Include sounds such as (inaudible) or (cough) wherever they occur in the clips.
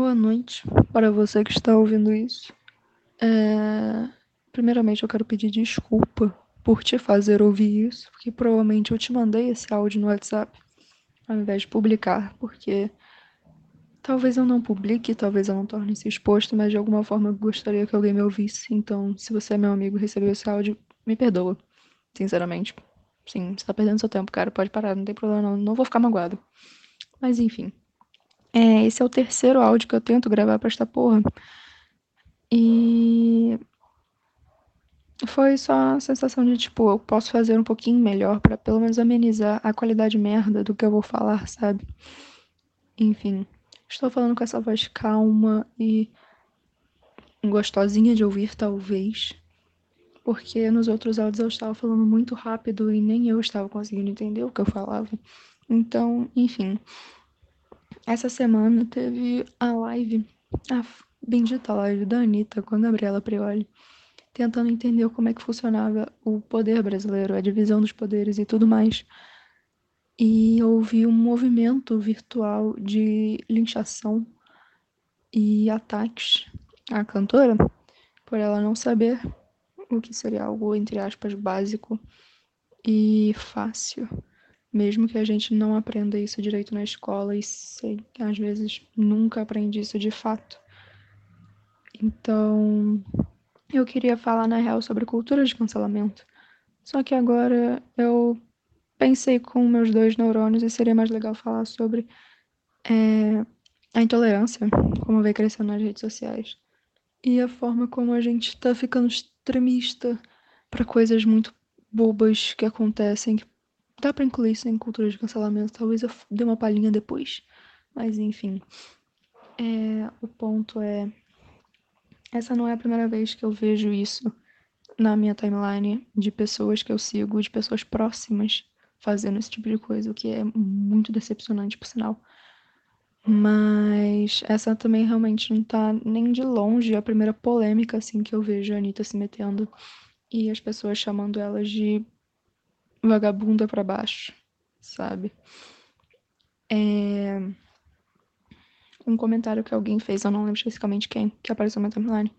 Boa noite para você que está ouvindo isso. É... Primeiramente, eu quero pedir desculpa por te fazer ouvir isso, porque provavelmente eu te mandei esse áudio no WhatsApp ao invés de publicar, porque talvez eu não publique, talvez eu não torne se exposto, mas de alguma forma eu gostaria que alguém me ouvisse. Então, se você é meu amigo e recebeu esse áudio, me perdoa, sinceramente. Sim, você tá perdendo seu tempo, cara, pode parar, não tem problema não, não vou ficar magoado. Mas enfim. É, esse é o terceiro áudio que eu tento gravar pra esta porra. E foi só a sensação de, tipo, eu posso fazer um pouquinho melhor para pelo menos amenizar a qualidade merda do que eu vou falar, sabe? Enfim, estou falando com essa voz calma e gostosinha de ouvir, talvez. Porque nos outros áudios eu estava falando muito rápido e nem eu estava conseguindo entender o que eu falava. Então, enfim. Essa semana teve a live, a bendita live da Anitta com a Gabriela Prioli, tentando entender como é que funcionava o poder brasileiro, a divisão dos poderes e tudo mais. E houve um movimento virtual de linchação e ataques à cantora por ela não saber o que seria algo, entre aspas, básico e fácil mesmo que a gente não aprenda isso direito na escola e sei, às vezes nunca aprende isso de fato. Então, eu queria falar na real sobre cultura de cancelamento. Só que agora eu pensei com meus dois neurônios e seria mais legal falar sobre é, a intolerância, como vem crescendo nas redes sociais, e a forma como a gente tá ficando extremista para coisas muito bobas que acontecem, que Dá pra incluir isso em cultura de cancelamento, talvez eu dê uma palhinha depois. Mas enfim. É, o ponto é. Essa não é a primeira vez que eu vejo isso na minha timeline de pessoas que eu sigo, de pessoas próximas fazendo esse tipo de coisa, o que é muito decepcionante, por sinal. Mas essa também realmente não tá nem de longe a primeira polêmica assim que eu vejo a Anitta se metendo e as pessoas chamando elas de vagabunda para baixo, sabe? É... Um comentário que alguém fez, eu não lembro especificamente quem, que apareceu na minha timeline.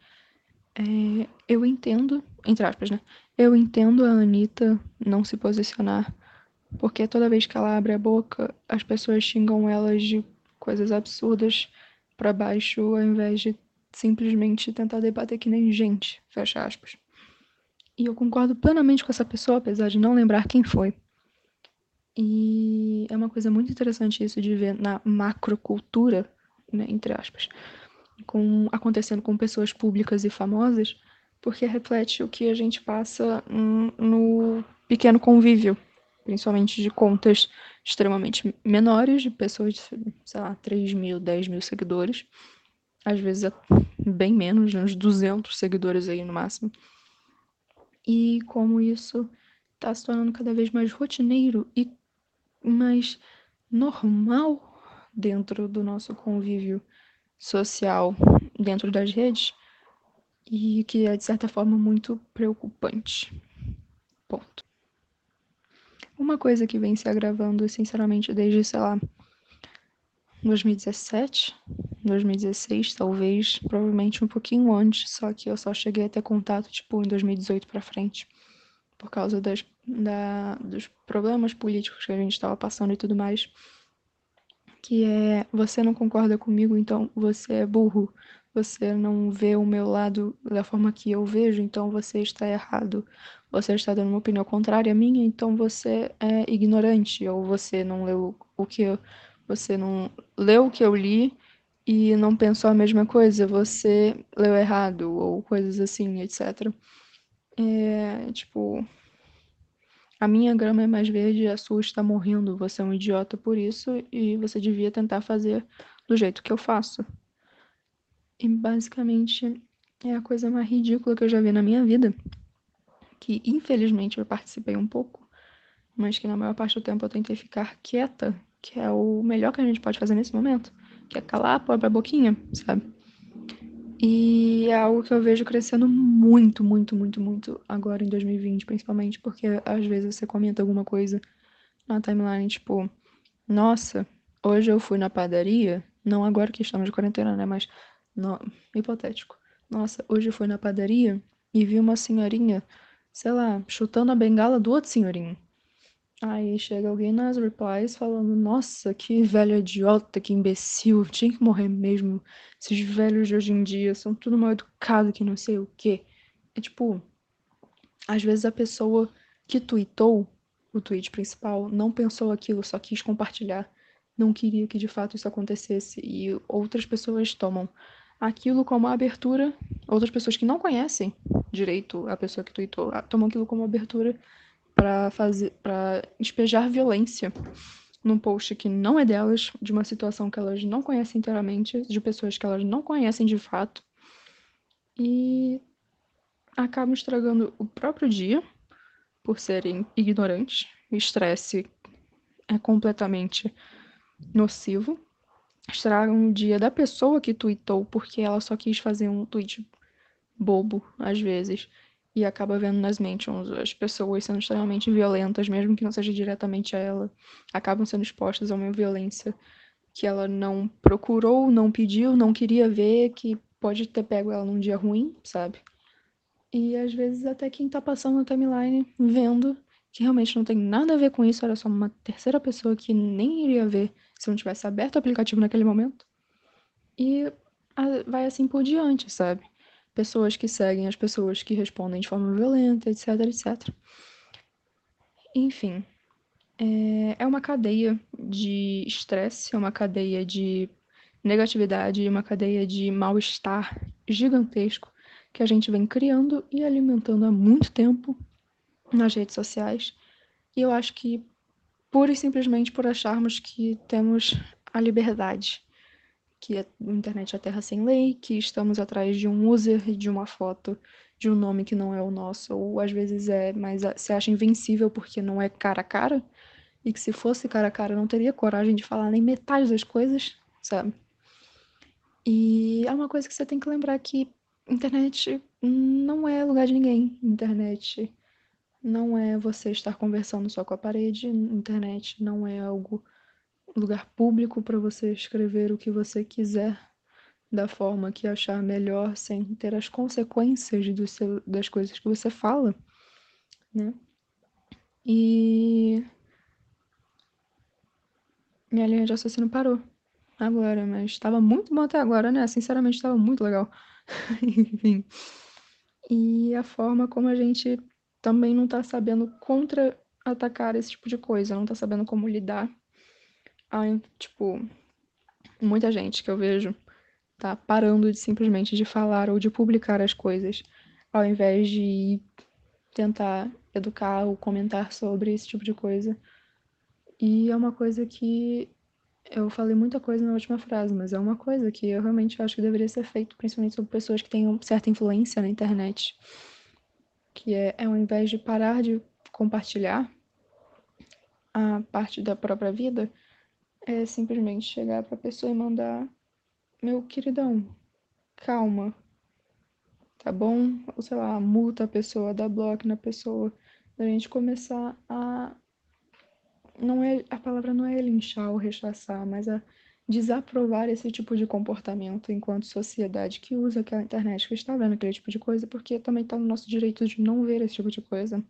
É... Eu entendo, entre aspas, né? Eu entendo a Anitta não se posicionar, porque toda vez que ela abre a boca, as pessoas xingam ela de coisas absurdas para baixo, ao invés de simplesmente tentar debater que nem gente, fecha aspas. E eu concordo plenamente com essa pessoa, apesar de não lembrar quem foi. E é uma coisa muito interessante isso de ver na macrocultura, né, entre aspas, com, acontecendo com pessoas públicas e famosas, porque reflete o que a gente passa no pequeno convívio, principalmente de contas extremamente menores, de pessoas de, sei lá, 3 mil, 10 mil seguidores, às vezes é bem menos, uns 200 seguidores aí no máximo e como isso está se tornando cada vez mais rotineiro e mais normal dentro do nosso convívio social dentro das redes e que é de certa forma muito preocupante. Ponto. Uma coisa que vem se agravando, sinceramente, desde, sei lá, 2017, 2016, talvez, provavelmente um pouquinho antes, só que eu só cheguei a ter contato, tipo, em 2018 pra frente, por causa das, da, dos problemas políticos que a gente estava passando e tudo mais, que é, você não concorda comigo, então você é burro, você não vê o meu lado da forma que eu vejo, então você está errado. Você está dando uma opinião contrária à minha, então você é ignorante, ou você não leu o que eu você não leu o que eu li e não pensou a mesma coisa, você leu errado, ou coisas assim, etc. É, tipo, a minha grama é mais verde, a sua está morrendo, você é um idiota por isso e você devia tentar fazer do jeito que eu faço. E basicamente é a coisa mais ridícula que eu já vi na minha vida, que infelizmente eu participei um pouco, mas que na maior parte do tempo eu tentei ficar quieta que é o melhor que a gente pode fazer nesse momento, que é calar a boquinha, sabe? E é algo que eu vejo crescendo muito, muito, muito, muito agora em 2020, principalmente porque às vezes você comenta alguma coisa na timeline, tipo, nossa, hoje eu fui na padaria Não agora que estamos de quarentena, né? Mas, no, hipotético. Nossa, hoje eu fui na padaria e vi uma senhorinha, sei lá, chutando a bengala do outro senhorinho. Aí chega alguém nas replies falando: Nossa, que velho idiota, que imbecil, tinha que morrer mesmo. Esses velhos de hoje em dia são tudo mal educados que não sei o quê. É tipo, às vezes a pessoa que tweetou o tweet principal não pensou aquilo, só quis compartilhar. Não queria que de fato isso acontecesse. E outras pessoas tomam aquilo como abertura. Outras pessoas que não conhecem direito a pessoa que tweetou tomam aquilo como abertura para fazer para despejar violência num post que não é delas, de uma situação que elas não conhecem inteiramente, de pessoas que elas não conhecem de fato. E acabam estragando o próprio dia por serem ignorantes. O estresse é completamente nocivo. Estragam o dia da pessoa que tweetou porque ela só quis fazer um tweet bobo, às vezes e acaba vendo nas mentions as pessoas sendo extremamente violentas, mesmo que não seja diretamente a ela, acabam sendo expostas a uma violência que ela não procurou, não pediu, não queria ver, que pode ter pego ela num dia ruim, sabe? E às vezes até quem tá passando na timeline vendo que realmente não tem nada a ver com isso, era só uma terceira pessoa que nem iria ver se não tivesse aberto o aplicativo naquele momento. E vai assim por diante, sabe? Pessoas que seguem as pessoas que respondem de forma violenta, etc, etc. Enfim, é, é uma cadeia de estresse, é uma cadeia de negatividade, uma cadeia de mal-estar gigantesco que a gente vem criando e alimentando há muito tempo nas redes sociais. E eu acho que pura e simplesmente por acharmos que temos a liberdade que a internet é terra sem lei, que estamos atrás de um user, de uma foto, de um nome que não é o nosso, ou às vezes é, mas se acha invencível porque não é cara a cara, e que se fosse cara a cara não teria coragem de falar nem metade das coisas, sabe? E é uma coisa que você tem que lembrar que internet não é lugar de ninguém. Internet não é você estar conversando só com a parede, internet não é algo lugar público para você escrever o que você quiser da forma que achar melhor, sem ter as consequências do seu, das coisas que você fala, né? E minha linha de assassino parou agora, mas estava muito bom até agora, né? Sinceramente, estava muito legal. (laughs) Enfim. E a forma como a gente também não está sabendo contra-atacar esse tipo de coisa, não está sabendo como lidar tipo, muita gente que eu vejo tá parando de simplesmente de falar ou de publicar as coisas, ao invés de tentar educar ou comentar sobre esse tipo de coisa. E é uma coisa que eu falei muita coisa na última frase, mas é uma coisa que eu realmente acho que deveria ser feito, principalmente sobre pessoas que têm certa influência na internet. Que é, é ao invés de parar de compartilhar a parte da própria vida, é simplesmente chegar pra pessoa e mandar: Meu queridão, calma, tá bom? Ou sei lá, multa a pessoa, dá bloco na pessoa. A gente começar a. Não é, a palavra não é linchar ou rechaçar, mas a desaprovar esse tipo de comportamento enquanto sociedade que usa aquela internet, que está vendo aquele tipo de coisa, porque também está no nosso direito de não ver esse tipo de coisa,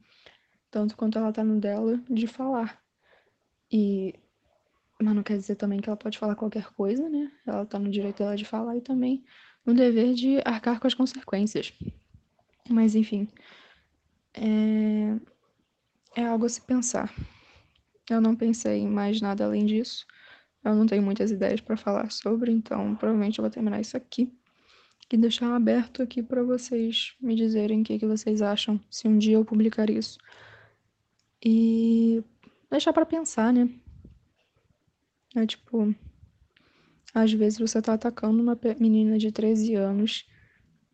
tanto quanto ela está no dela de falar. E mas não quer dizer também que ela pode falar qualquer coisa, né? Ela tá no direito dela de falar e também no dever de arcar com as consequências. Mas enfim, é, é algo a se pensar. Eu não pensei em mais nada além disso. Eu não tenho muitas ideias para falar sobre, então provavelmente eu vou terminar isso aqui e deixar aberto aqui para vocês me dizerem o que, que vocês acham se um dia eu publicar isso. E deixar para pensar, né? É tipo, às vezes você tá atacando uma menina de 13 anos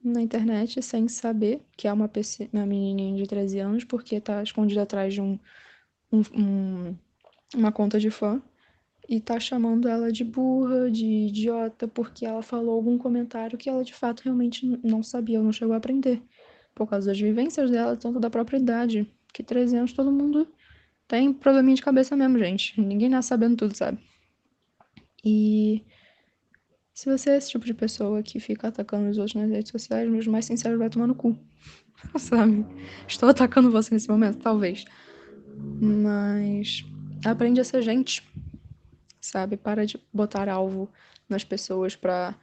na internet sem saber que é uma, uma menininha de 13 anos, porque tá escondida atrás de um, um, um, uma conta de fã e tá chamando ela de burra, de idiota, porque ela falou algum comentário que ela de fato realmente não sabia ou não chegou a aprender. Por causa das vivências dela, tanto da própria idade. Que 13 anos todo mundo tem probleminha de cabeça mesmo, gente. Ninguém nasce sabendo tudo, sabe? E Se você é esse tipo de pessoa que fica atacando os outros nas redes sociais, meus mais sinceros vai tomar no cu. (laughs) Sabe? Estou atacando você nesse momento? Talvez. Mas aprende a ser gente. Sabe? Para de botar alvo nas pessoas para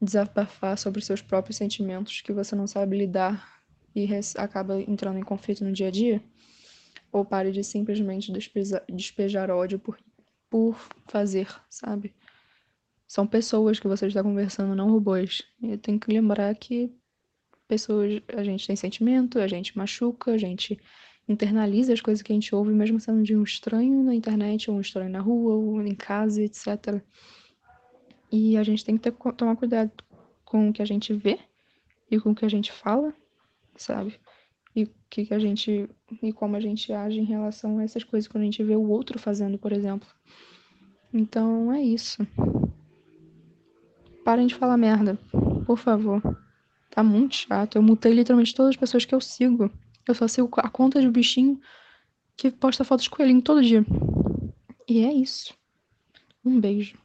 desabafar sobre seus próprios sentimentos que você não sabe lidar e acaba entrando em conflito no dia a dia. Ou pare de simplesmente despejar, despejar ódio por, por fazer, sabe? São pessoas que você está conversando, não robôs. E tem que lembrar que pessoas, a gente tem sentimento, a gente machuca, a gente internaliza as coisas que a gente ouve, mesmo sendo de um estranho na internet, ou um estranho na rua, ou em casa, etc. E a gente tem que ter, tomar cuidado com o que a gente vê e com o que a gente fala, sabe? E que, que a gente e como a gente age em relação a essas coisas quando a gente vê o outro fazendo, por exemplo. Então é isso. Parem de falar merda, por favor. Tá muito chato. Eu mutei literalmente todas as pessoas que eu sigo. Eu só sigo a conta de bichinho que posta fotos de coelhinho todo dia. E é isso. Um beijo.